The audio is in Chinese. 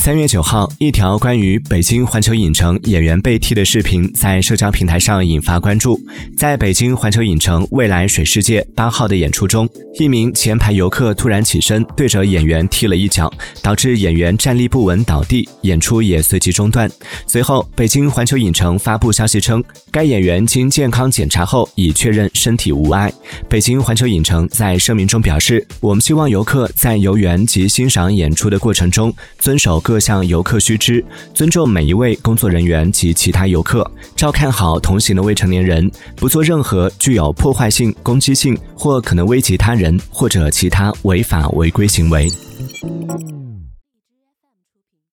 三月九号，一条关于北京环球影城演员被踢的视频在社交平台上引发关注。在北京环球影城未来水世界八号的演出中，一名前排游客突然起身对着演员踢了一脚，导致演员站立不稳倒地，演出也随即中断。随后，北京环球影城发布消息称，该演员经健康检查后已确认身体无碍。北京环球影城在声明中表示：“我们希望游客在游园及欣赏演出的过程中遵守。”各项游客须知：尊重每一位工作人员及其他游客，照看好同行的未成年人，不做任何具有破坏性、攻击性或可能危及他人或者其他违法违规行为。